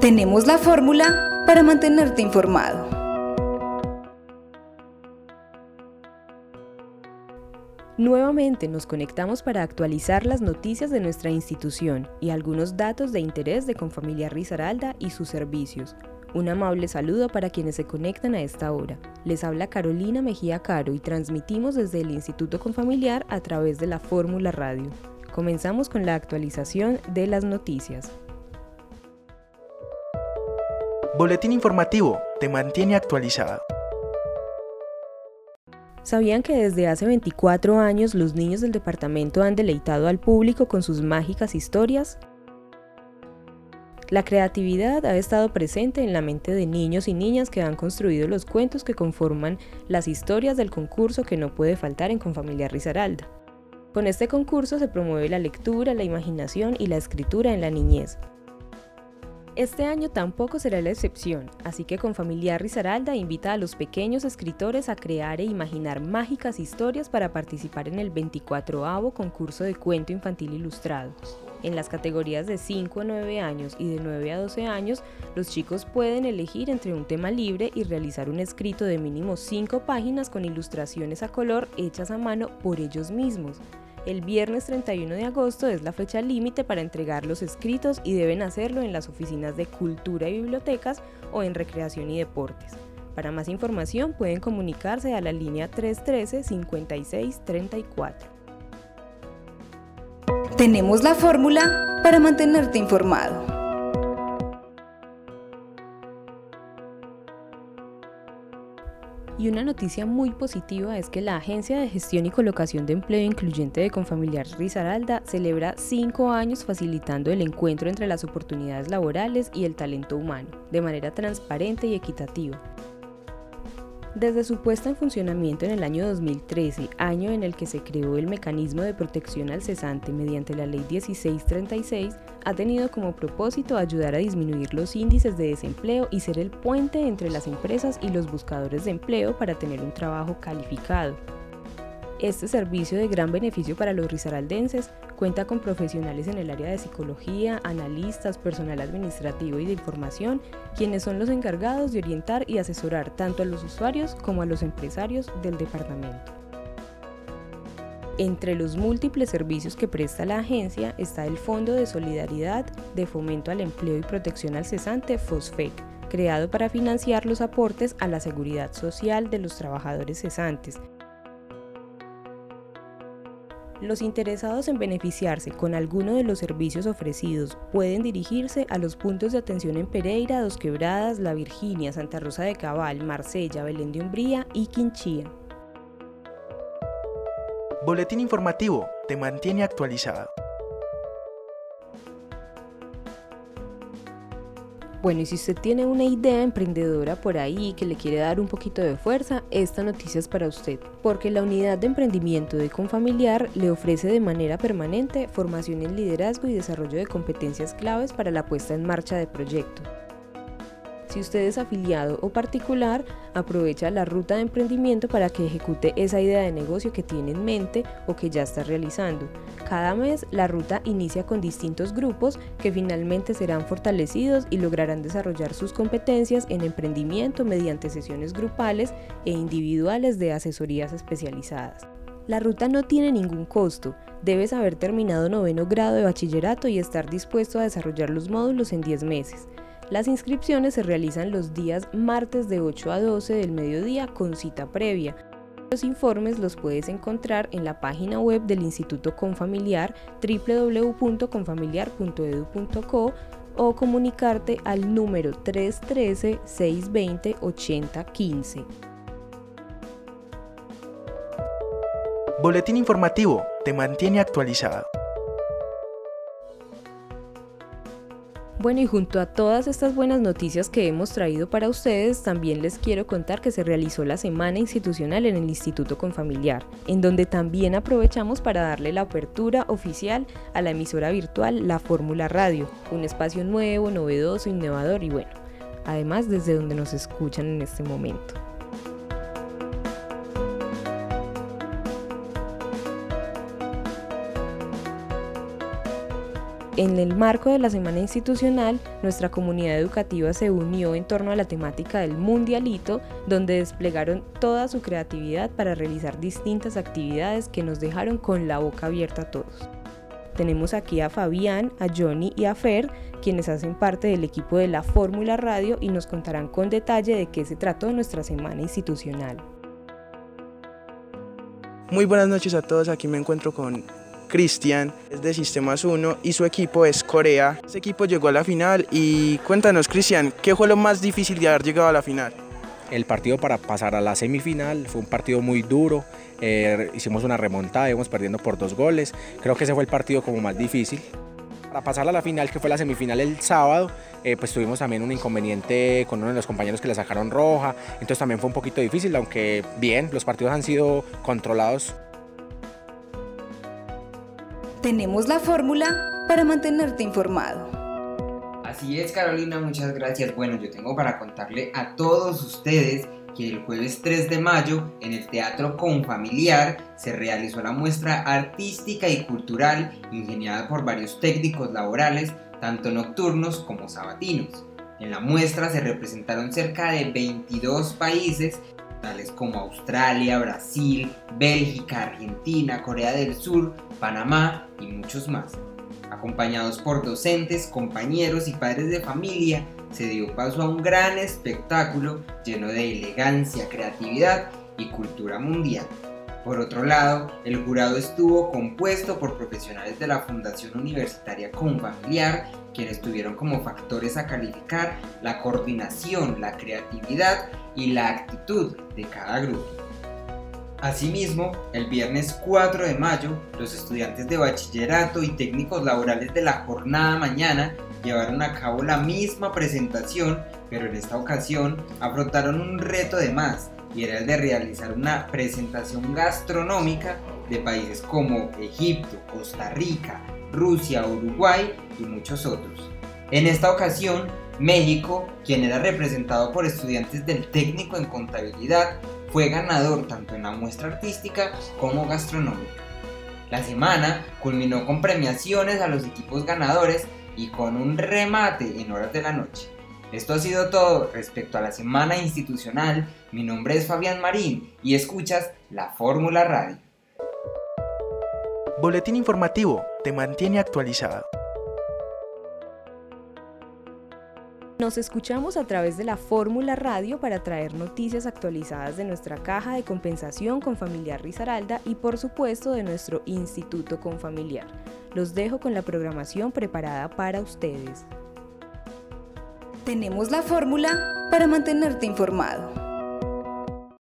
Tenemos la fórmula para mantenerte informado. Nuevamente nos conectamos para actualizar las noticias de nuestra institución y algunos datos de interés de Confamiliar Risaralda y sus servicios. Un amable saludo para quienes se conectan a esta hora. Les habla Carolina Mejía Caro y transmitimos desde el Instituto Confamiliar a través de la Fórmula Radio. Comenzamos con la actualización de las noticias. Boletín informativo te mantiene actualizado. ¿Sabían que desde hace 24 años los niños del departamento han deleitado al público con sus mágicas historias? La creatividad ha estado presente en la mente de niños y niñas que han construido los cuentos que conforman las historias del concurso que no puede faltar en Confamiliar Risaralda. Con este concurso se promueve la lectura, la imaginación y la escritura en la niñez, este año tampoco será la excepción, así que con Familiar Risaralda invita a los pequeños escritores a crear e imaginar mágicas historias para participar en el 24 concurso de cuento infantil ilustrado. En las categorías de 5 a 9 años y de 9 a 12 años, los chicos pueden elegir entre un tema libre y realizar un escrito de mínimo 5 páginas con ilustraciones a color hechas a mano por ellos mismos. El viernes 31 de agosto es la fecha límite para entregar los escritos y deben hacerlo en las oficinas de cultura y bibliotecas o en recreación y deportes. Para más información pueden comunicarse a la línea 313-5634. Tenemos la fórmula para mantenerte informado. Y una noticia muy positiva es que la Agencia de Gestión y Colocación de Empleo Incluyente de Confamiliar Risaralda celebra cinco años facilitando el encuentro entre las oportunidades laborales y el talento humano, de manera transparente y equitativa. Desde su puesta en funcionamiento en el año 2013, año en el que se creó el mecanismo de protección al cesante mediante la Ley 1636, ha tenido como propósito ayudar a disminuir los índices de desempleo y ser el puente entre las empresas y los buscadores de empleo para tener un trabajo calificado. Este servicio de gran beneficio para los risaraldenses cuenta con profesionales en el área de psicología, analistas, personal administrativo y de información, quienes son los encargados de orientar y asesorar tanto a los usuarios como a los empresarios del departamento. Entre los múltiples servicios que presta la agencia está el Fondo de Solidaridad de Fomento al Empleo y Protección al Cesante, FOSFEC, creado para financiar los aportes a la seguridad social de los trabajadores cesantes, los interesados en beneficiarse con alguno de los servicios ofrecidos pueden dirigirse a los puntos de atención en Pereira, Dos Quebradas, La Virginia, Santa Rosa de Cabal, Marsella, Belén de Umbría y Quinchía. Boletín informativo te mantiene actualizado. Bueno, y si usted tiene una idea emprendedora por ahí que le quiere dar un poquito de fuerza, esta noticia es para usted, porque la unidad de emprendimiento de Confamiliar le ofrece de manera permanente formación en liderazgo y desarrollo de competencias claves para la puesta en marcha de proyectos. Si usted es afiliado o particular, aprovecha la ruta de emprendimiento para que ejecute esa idea de negocio que tiene en mente o que ya está realizando. Cada mes la ruta inicia con distintos grupos que finalmente serán fortalecidos y lograrán desarrollar sus competencias en emprendimiento mediante sesiones grupales e individuales de asesorías especializadas. La ruta no tiene ningún costo, debes haber terminado noveno grado de bachillerato y estar dispuesto a desarrollar los módulos en 10 meses. Las inscripciones se realizan los días martes de 8 a 12 del mediodía con cita previa. Los informes los puedes encontrar en la página web del Instituto Confamiliar www.confamiliar.edu.co o comunicarte al número 313-620-8015. Boletín informativo te mantiene actualizado. Bueno, y junto a todas estas buenas noticias que hemos traído para ustedes, también les quiero contar que se realizó la semana institucional en el Instituto Confamiliar, en donde también aprovechamos para darle la apertura oficial a la emisora virtual La Fórmula Radio, un espacio nuevo, novedoso, innovador y bueno, además desde donde nos escuchan en este momento. En el marco de la semana institucional, nuestra comunidad educativa se unió en torno a la temática del Mundialito, donde desplegaron toda su creatividad para realizar distintas actividades que nos dejaron con la boca abierta a todos. Tenemos aquí a Fabián, a Johnny y a Fer, quienes hacen parte del equipo de la Fórmula Radio y nos contarán con detalle de qué se trató nuestra semana institucional. Muy buenas noches a todos, aquí me encuentro con Cristian, es de Sistemas 1 y su equipo es Corea. Ese equipo llegó a la final y cuéntanos Cristian, ¿qué fue lo más difícil de haber llegado a la final? El partido para pasar a la semifinal fue un partido muy duro, eh, hicimos una remontada, íbamos perdiendo por dos goles, creo que ese fue el partido como más difícil. Para pasar a la final, que fue la semifinal el sábado, eh, pues tuvimos también un inconveniente con uno de los compañeros que le sacaron roja, entonces también fue un poquito difícil, aunque bien, los partidos han sido controlados. Tenemos la fórmula para mantenerte informado. Así es, Carolina, muchas gracias. Bueno, yo tengo para contarle a todos ustedes que el jueves 3 de mayo en el Teatro Confamiliar se realizó la muestra artística y cultural ingeniada por varios técnicos laborales, tanto nocturnos como sabatinos. En la muestra se representaron cerca de 22 países, tales como Australia, Brasil, Bélgica, Argentina, Corea del Sur, Panamá y muchos más. Acompañados por docentes, compañeros y padres de familia, se dio paso a un gran espectáculo lleno de elegancia, creatividad y cultura mundial. Por otro lado, el jurado estuvo compuesto por profesionales de la Fundación Universitaria Confamiliar, quienes tuvieron como factores a calificar la coordinación, la creatividad y la actitud de cada grupo. Asimismo, el viernes 4 de mayo, los estudiantes de bachillerato y técnicos laborales de la jornada mañana llevaron a cabo la misma presentación, pero en esta ocasión afrontaron un reto de más, y era el de realizar una presentación gastronómica de países como Egipto, Costa Rica, Rusia, Uruguay y muchos otros. En esta ocasión, México, quien era representado por estudiantes del técnico en contabilidad, fue ganador tanto en la muestra artística como gastronómica. La semana culminó con premiaciones a los equipos ganadores y con un remate en horas de la noche. Esto ha sido todo respecto a la semana institucional. Mi nombre es Fabián Marín y escuchas la Fórmula Radio. Boletín informativo te mantiene actualizado. Nos escuchamos a través de la Fórmula Radio para traer noticias actualizadas de nuestra caja de compensación con Familiar Risaralda y por supuesto de nuestro Instituto Confamiliar. Los dejo con la programación preparada para ustedes. Tenemos la fórmula para mantenerte informado.